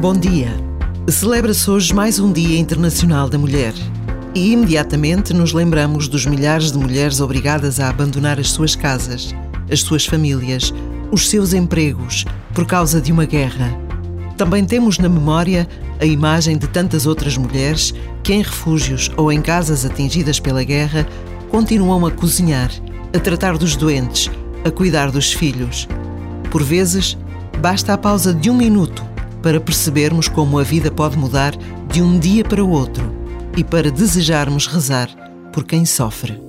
Bom dia. Celebra-se hoje mais um Dia Internacional da Mulher. E imediatamente nos lembramos dos milhares de mulheres obrigadas a abandonar as suas casas, as suas famílias, os seus empregos, por causa de uma guerra. Também temos na memória a imagem de tantas outras mulheres que, em refúgios ou em casas atingidas pela guerra, continuam a cozinhar, a tratar dos doentes, a cuidar dos filhos. Por vezes, basta a pausa de um minuto para percebermos como a vida pode mudar de um dia para o outro e para desejarmos rezar por quem sofre.